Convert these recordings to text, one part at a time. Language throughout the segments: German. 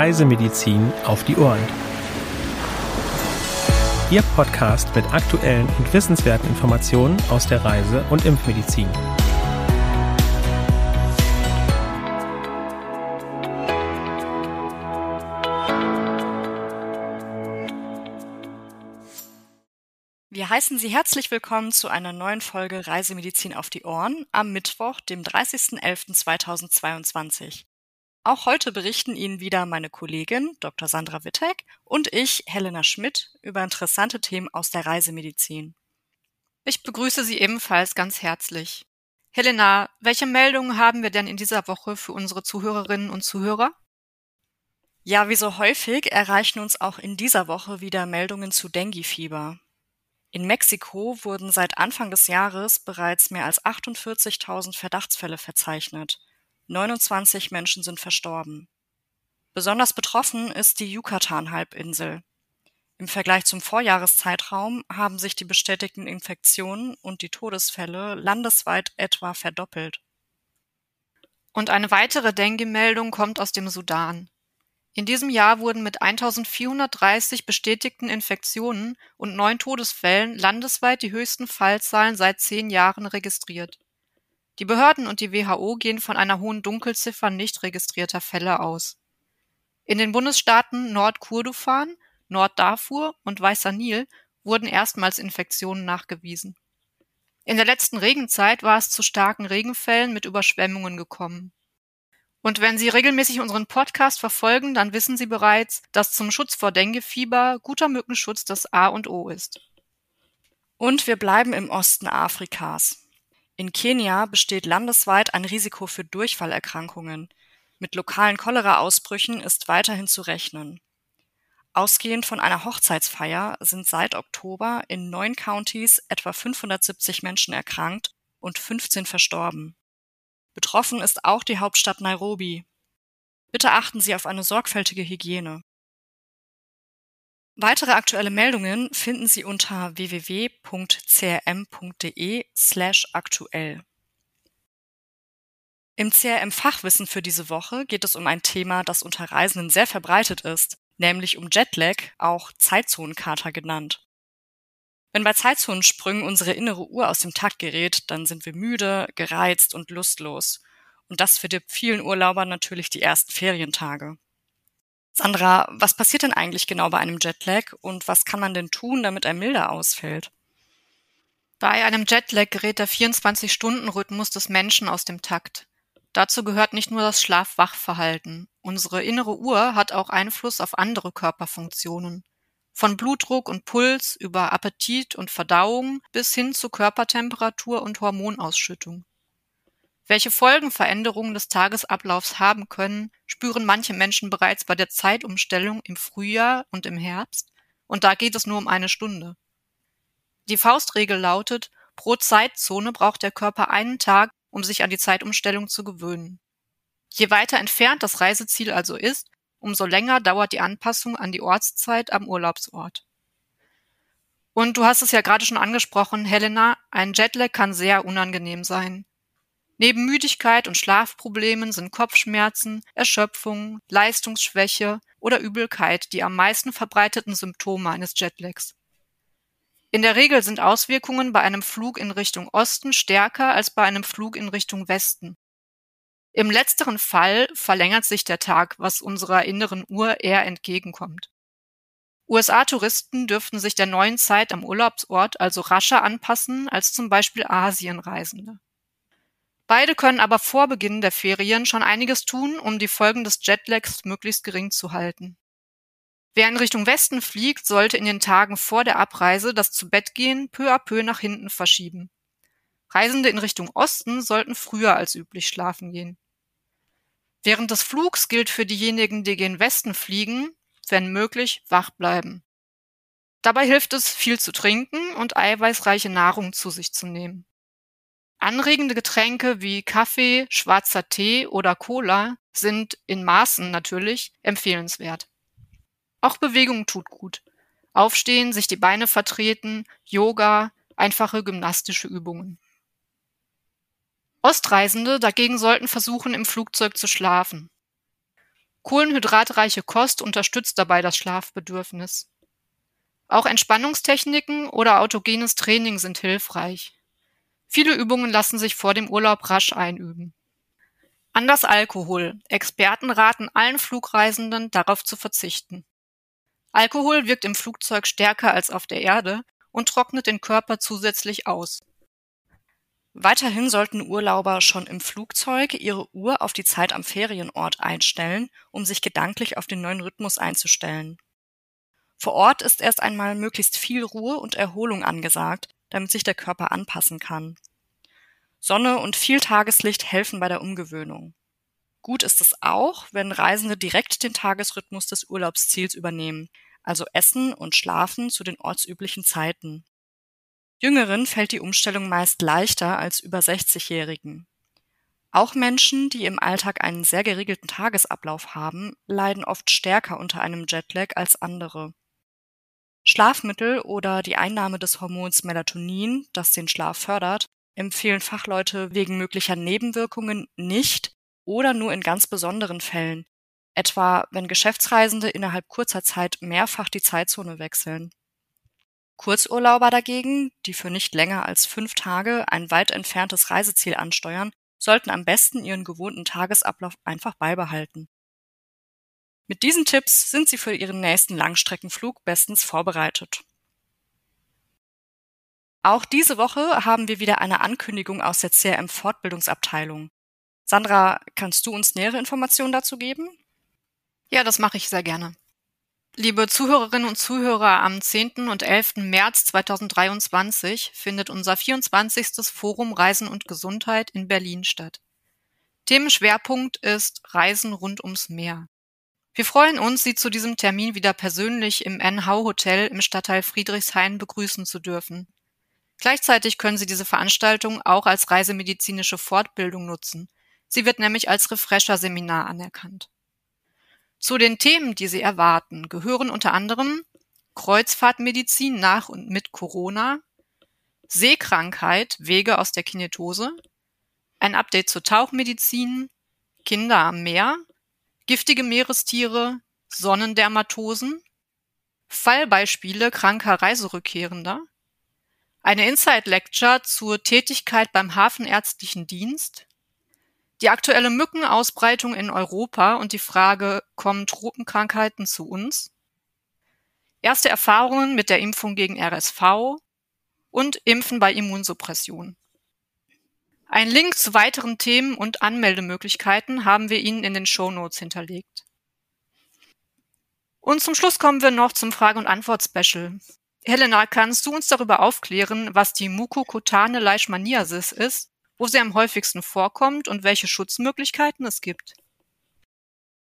Reisemedizin auf die Ohren. Ihr Podcast mit aktuellen und wissenswerten Informationen aus der Reise- und Impfmedizin. Wir heißen Sie herzlich willkommen zu einer neuen Folge Reisemedizin auf die Ohren am Mittwoch, dem 30.11.2022. Auch heute berichten Ihnen wieder meine Kollegin Dr. Sandra Wittek und ich, Helena Schmidt, über interessante Themen aus der Reisemedizin. Ich begrüße Sie ebenfalls ganz herzlich. Helena, welche Meldungen haben wir denn in dieser Woche für unsere Zuhörerinnen und Zuhörer? Ja, wie so häufig erreichen uns auch in dieser Woche wieder Meldungen zu Dengue-Fieber. In Mexiko wurden seit Anfang des Jahres bereits mehr als 48.000 Verdachtsfälle verzeichnet. 29 Menschen sind verstorben. Besonders betroffen ist die Yucatan-Halbinsel. Im Vergleich zum Vorjahreszeitraum haben sich die bestätigten Infektionen und die Todesfälle landesweit etwa verdoppelt. Und eine weitere Dengue-Meldung kommt aus dem Sudan. In diesem Jahr wurden mit 1430 bestätigten Infektionen und neun Todesfällen landesweit die höchsten Fallzahlen seit zehn Jahren registriert. Die Behörden und die WHO gehen von einer hohen Dunkelziffer nicht registrierter Fälle aus. In den Bundesstaaten Nordkurdufan, Norddarfur und Weißer Nil wurden erstmals Infektionen nachgewiesen. In der letzten Regenzeit war es zu starken Regenfällen mit Überschwemmungen gekommen. Und wenn Sie regelmäßig unseren Podcast verfolgen, dann wissen Sie bereits, dass zum Schutz vor Denguefieber guter Mückenschutz das A und O ist. Und wir bleiben im Osten Afrikas. In Kenia besteht landesweit ein Risiko für Durchfallerkrankungen. Mit lokalen Cholera-Ausbrüchen ist weiterhin zu rechnen. Ausgehend von einer Hochzeitsfeier sind seit Oktober in neun Countys etwa 570 Menschen erkrankt und 15 verstorben. Betroffen ist auch die Hauptstadt Nairobi. Bitte achten Sie auf eine sorgfältige Hygiene. Weitere aktuelle Meldungen finden Sie unter www.crm.de/aktuell. Im CRM-Fachwissen für diese Woche geht es um ein Thema, das unter Reisenden sehr verbreitet ist, nämlich um Jetlag, auch Zeitzonenkater genannt. Wenn bei Zeitzonensprüngen unsere innere Uhr aus dem Takt gerät, dann sind wir müde, gereizt und lustlos. Und das verdirbt vielen Urlaubern natürlich die ersten Ferientage. Sandra, was passiert denn eigentlich genau bei einem Jetlag und was kann man denn tun, damit er milder ausfällt? Bei einem Jetlag gerät der 24-Stunden-Rhythmus des Menschen aus dem Takt. Dazu gehört nicht nur das Schlaf-Wach-Verhalten. Unsere innere Uhr hat auch Einfluss auf andere Körperfunktionen. Von Blutdruck und Puls über Appetit und Verdauung bis hin zu Körpertemperatur und Hormonausschüttung. Welche Folgen Veränderungen des Tagesablaufs haben können, spüren manche Menschen bereits bei der Zeitumstellung im Frühjahr und im Herbst, und da geht es nur um eine Stunde. Die Faustregel lautet, pro Zeitzone braucht der Körper einen Tag, um sich an die Zeitumstellung zu gewöhnen. Je weiter entfernt das Reiseziel also ist, umso länger dauert die Anpassung an die Ortszeit am Urlaubsort. Und du hast es ja gerade schon angesprochen, Helena, ein Jetlag kann sehr unangenehm sein. Neben Müdigkeit und Schlafproblemen sind Kopfschmerzen, Erschöpfung, Leistungsschwäche oder Übelkeit die am meisten verbreiteten Symptome eines Jetlags. In der Regel sind Auswirkungen bei einem Flug in Richtung Osten stärker als bei einem Flug in Richtung Westen. Im letzteren Fall verlängert sich der Tag, was unserer inneren Uhr eher entgegenkommt. USA-Touristen dürften sich der neuen Zeit am Urlaubsort also rascher anpassen als zum Beispiel Asienreisende. Beide können aber vor Beginn der Ferien schon einiges tun, um die Folgen des Jetlags möglichst gering zu halten. Wer in Richtung Westen fliegt, sollte in den Tagen vor der Abreise das Zubettgehen peu à peu nach hinten verschieben. Reisende in Richtung Osten sollten früher als üblich schlafen gehen. Während des Flugs gilt für diejenigen, die gen Westen fliegen, wenn möglich, wach bleiben. Dabei hilft es, viel zu trinken und eiweißreiche Nahrung zu sich zu nehmen. Anregende Getränke wie Kaffee, schwarzer Tee oder Cola sind in Maßen natürlich empfehlenswert. Auch Bewegung tut gut. Aufstehen, sich die Beine vertreten, Yoga, einfache gymnastische Übungen. Ostreisende dagegen sollten versuchen, im Flugzeug zu schlafen. Kohlenhydratreiche Kost unterstützt dabei das Schlafbedürfnis. Auch Entspannungstechniken oder autogenes Training sind hilfreich. Viele Übungen lassen sich vor dem Urlaub rasch einüben. Anders Alkohol. Experten raten allen Flugreisenden darauf zu verzichten. Alkohol wirkt im Flugzeug stärker als auf der Erde und trocknet den Körper zusätzlich aus. Weiterhin sollten Urlauber schon im Flugzeug ihre Uhr auf die Zeit am Ferienort einstellen, um sich gedanklich auf den neuen Rhythmus einzustellen. Vor Ort ist erst einmal möglichst viel Ruhe und Erholung angesagt, damit sich der Körper anpassen kann. Sonne und viel Tageslicht helfen bei der Umgewöhnung. Gut ist es auch, wenn Reisende direkt den Tagesrhythmus des Urlaubsziels übernehmen, also Essen und Schlafen zu den ortsüblichen Zeiten. Jüngeren fällt die Umstellung meist leichter als über 60-Jährigen. Auch Menschen, die im Alltag einen sehr geregelten Tagesablauf haben, leiden oft stärker unter einem Jetlag als andere. Schlafmittel oder die Einnahme des Hormons Melatonin, das den Schlaf fördert, empfehlen Fachleute wegen möglicher Nebenwirkungen nicht oder nur in ganz besonderen Fällen, etwa wenn Geschäftsreisende innerhalb kurzer Zeit mehrfach die Zeitzone wechseln. Kurzurlauber dagegen, die für nicht länger als fünf Tage ein weit entferntes Reiseziel ansteuern, sollten am besten ihren gewohnten Tagesablauf einfach beibehalten. Mit diesen Tipps sind Sie für Ihren nächsten Langstreckenflug bestens vorbereitet. Auch diese Woche haben wir wieder eine Ankündigung aus der CRM Fortbildungsabteilung. Sandra, kannst du uns nähere Informationen dazu geben? Ja, das mache ich sehr gerne. Liebe Zuhörerinnen und Zuhörer, am 10. und 11. März 2023 findet unser 24. Forum Reisen und Gesundheit in Berlin statt. Themenschwerpunkt ist Reisen rund ums Meer. Wir freuen uns, Sie zu diesem Termin wieder persönlich im NH Hotel im Stadtteil Friedrichshain begrüßen zu dürfen. Gleichzeitig können Sie diese Veranstaltung auch als reisemedizinische Fortbildung nutzen. Sie wird nämlich als Refresher-Seminar anerkannt. Zu den Themen, die Sie erwarten, gehören unter anderem Kreuzfahrtmedizin nach und mit Corona, Seekrankheit, Wege aus der Kinetose, ein Update zur Tauchmedizin, Kinder am Meer, giftige Meerestiere, Sonnendermatosen, Fallbeispiele kranker Reiserückkehrender, eine Inside Lecture zur Tätigkeit beim Hafenärztlichen Dienst, die aktuelle Mückenausbreitung in Europa und die Frage, kommen Tropenkrankheiten zu uns? Erste Erfahrungen mit der Impfung gegen RSV und Impfen bei Immunsuppression. Ein Link zu weiteren Themen und Anmeldemöglichkeiten haben wir Ihnen in den Show Notes hinterlegt. Und zum Schluss kommen wir noch zum Frage- und Antwort-Special. Helena, kannst du uns darüber aufklären, was die mukokutane Leishmaniasis ist wo sie am häufigsten vorkommt und welche Schutzmöglichkeiten es gibt.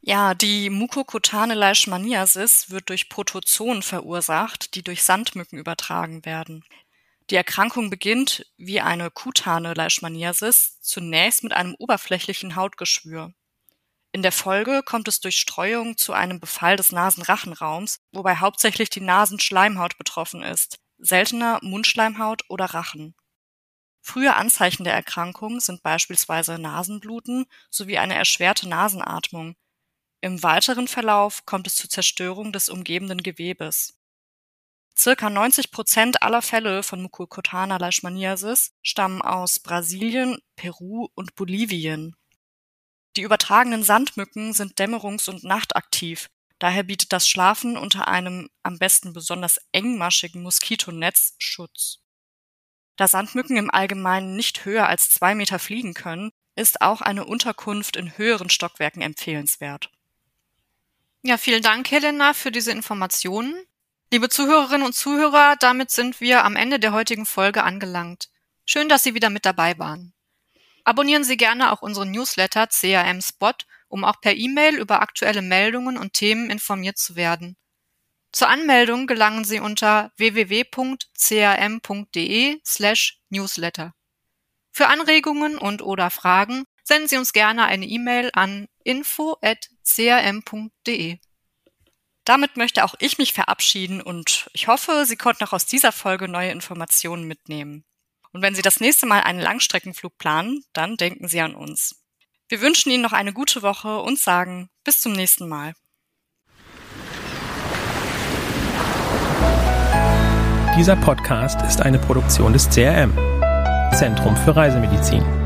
Ja, die mukokutane Leishmaniasis wird durch Protozoen verursacht, die durch Sandmücken übertragen werden. Die Erkrankung beginnt, wie eine kutane Leishmaniasis, zunächst mit einem oberflächlichen Hautgeschwür. In der Folge kommt es durch Streuung zu einem Befall des Nasenrachenraums, wobei hauptsächlich die Nasenschleimhaut betroffen ist, seltener Mundschleimhaut oder Rachen. Frühe Anzeichen der Erkrankung sind beispielsweise Nasenbluten sowie eine erschwerte Nasenatmung. Im weiteren Verlauf kommt es zur Zerstörung des umgebenden Gewebes. Circa 90 Prozent aller Fälle von Mucokutaner Leishmaniasis stammen aus Brasilien, Peru und Bolivien. Die übertragenen Sandmücken sind dämmerungs- und nachtaktiv, daher bietet das Schlafen unter einem am besten besonders engmaschigen Moskitonetz Schutz. Da Sandmücken im Allgemeinen nicht höher als zwei Meter fliegen können, ist auch eine Unterkunft in höheren Stockwerken empfehlenswert. Ja, vielen Dank, Helena, für diese Informationen. Liebe Zuhörerinnen und Zuhörer, damit sind wir am Ende der heutigen Folge angelangt. Schön, dass Sie wieder mit dabei waren. Abonnieren Sie gerne auch unseren Newsletter CRM Spot, um auch per E-Mail über aktuelle Meldungen und Themen informiert zu werden. Zur Anmeldung gelangen Sie unter www.cam.de/newsletter. Für Anregungen und/oder Fragen senden Sie uns gerne eine E-Mail an info@cam.de. Damit möchte auch ich mich verabschieden und ich hoffe, Sie konnten auch aus dieser Folge neue Informationen mitnehmen. Und wenn Sie das nächste Mal einen Langstreckenflug planen, dann denken Sie an uns. Wir wünschen Ihnen noch eine gute Woche und sagen bis zum nächsten Mal. Dieser Podcast ist eine Produktion des CRM, Zentrum für Reisemedizin.